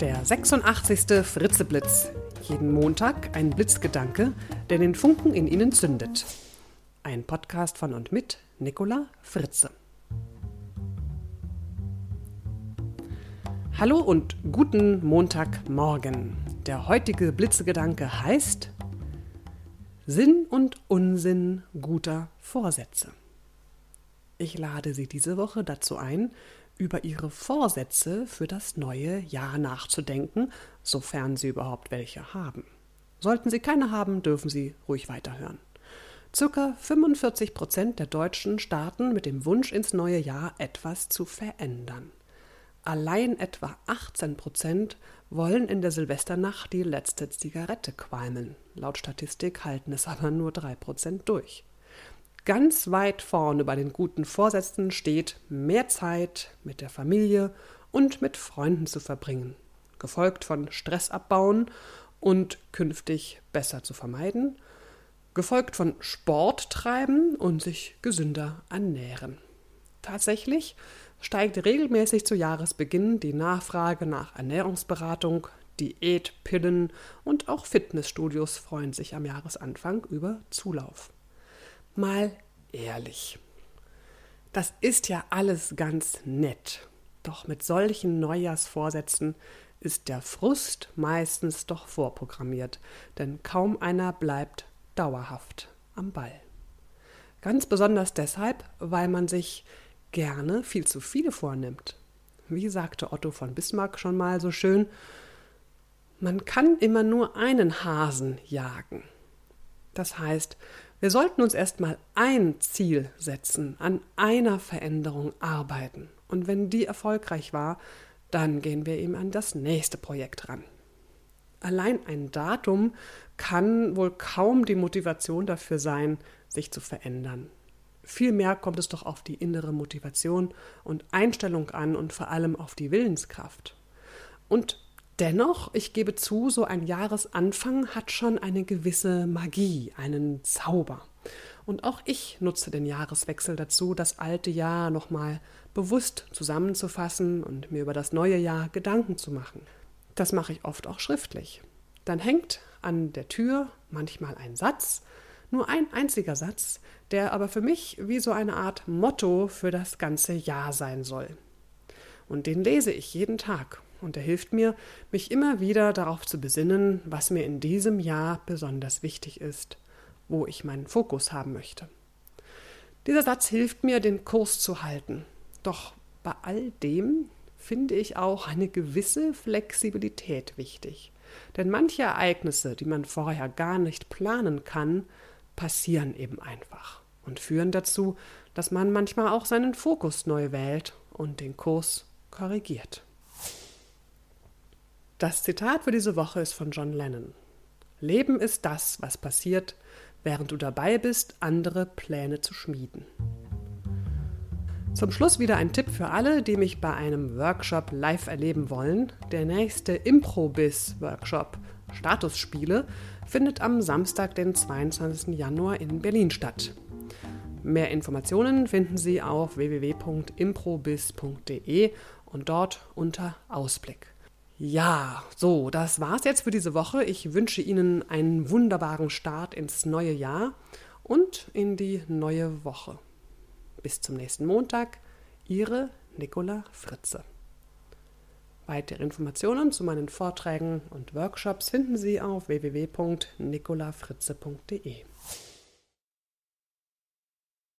Der 86. Fritzeblitz. Jeden Montag ein Blitzgedanke, der den Funken in Ihnen zündet. Ein Podcast von und mit Nicola Fritze. Hallo und guten Montagmorgen. Der heutige Blitzegedanke heißt Sinn und Unsinn guter Vorsätze. Ich lade Sie diese Woche dazu ein, über Ihre Vorsätze für das neue Jahr nachzudenken, sofern Sie überhaupt welche haben. Sollten Sie keine haben, dürfen Sie ruhig weiterhören. Circa 45 Prozent der Deutschen starten mit dem Wunsch ins neue Jahr etwas zu verändern. Allein etwa 18 Prozent wollen in der Silvesternacht die letzte Zigarette qualmen. Laut Statistik halten es aber nur 3 Prozent durch. Ganz weit vorne bei den guten Vorsätzen steht, mehr Zeit mit der Familie und mit Freunden zu verbringen, gefolgt von Stress abbauen und künftig besser zu vermeiden, gefolgt von Sport treiben und sich gesünder ernähren. Tatsächlich steigt regelmäßig zu Jahresbeginn die Nachfrage nach Ernährungsberatung, Diätpillen und auch Fitnessstudios freuen sich am Jahresanfang über Zulauf mal ehrlich. Das ist ja alles ganz nett, doch mit solchen Neujahrsvorsätzen ist der Frust meistens doch vorprogrammiert, denn kaum einer bleibt dauerhaft am Ball. Ganz besonders deshalb, weil man sich gerne viel zu viele vornimmt. Wie sagte Otto von Bismarck schon mal so schön, man kann immer nur einen Hasen jagen. Das heißt, wir sollten uns erstmal ein Ziel setzen, an einer Veränderung arbeiten. Und wenn die erfolgreich war, dann gehen wir eben an das nächste Projekt ran. Allein ein Datum kann wohl kaum die Motivation dafür sein, sich zu verändern. Vielmehr kommt es doch auf die innere Motivation und Einstellung an und vor allem auf die Willenskraft. Und Dennoch, ich gebe zu, so ein Jahresanfang hat schon eine gewisse Magie, einen Zauber. Und auch ich nutze den Jahreswechsel dazu, das alte Jahr nochmal bewusst zusammenzufassen und mir über das neue Jahr Gedanken zu machen. Das mache ich oft auch schriftlich. Dann hängt an der Tür manchmal ein Satz, nur ein einziger Satz, der aber für mich wie so eine Art Motto für das ganze Jahr sein soll. Und den lese ich jeden Tag und er hilft mir, mich immer wieder darauf zu besinnen, was mir in diesem Jahr besonders wichtig ist, wo ich meinen Fokus haben möchte. Dieser Satz hilft mir, den Kurs zu halten. Doch bei all dem finde ich auch eine gewisse Flexibilität wichtig. Denn manche Ereignisse, die man vorher gar nicht planen kann, passieren eben einfach und führen dazu, dass man manchmal auch seinen Fokus neu wählt und den Kurs korrigiert. Das Zitat für diese Woche ist von John Lennon. Leben ist das, was passiert, während du dabei bist, andere Pläne zu schmieden. Zum Schluss wieder ein Tipp für alle, die mich bei einem Workshop live erleben wollen. Der nächste Improbiz-Workshop Statusspiele findet am Samstag, den 22. Januar in Berlin statt. Mehr Informationen finden Sie auf www.improbiz.de und dort unter Ausblick. Ja, so, das war's jetzt für diese Woche. Ich wünsche Ihnen einen wunderbaren Start ins neue Jahr und in die neue Woche. Bis zum nächsten Montag, Ihre Nicola Fritze. Weitere Informationen zu meinen Vorträgen und Workshops finden Sie auf www.nicolafritze.de.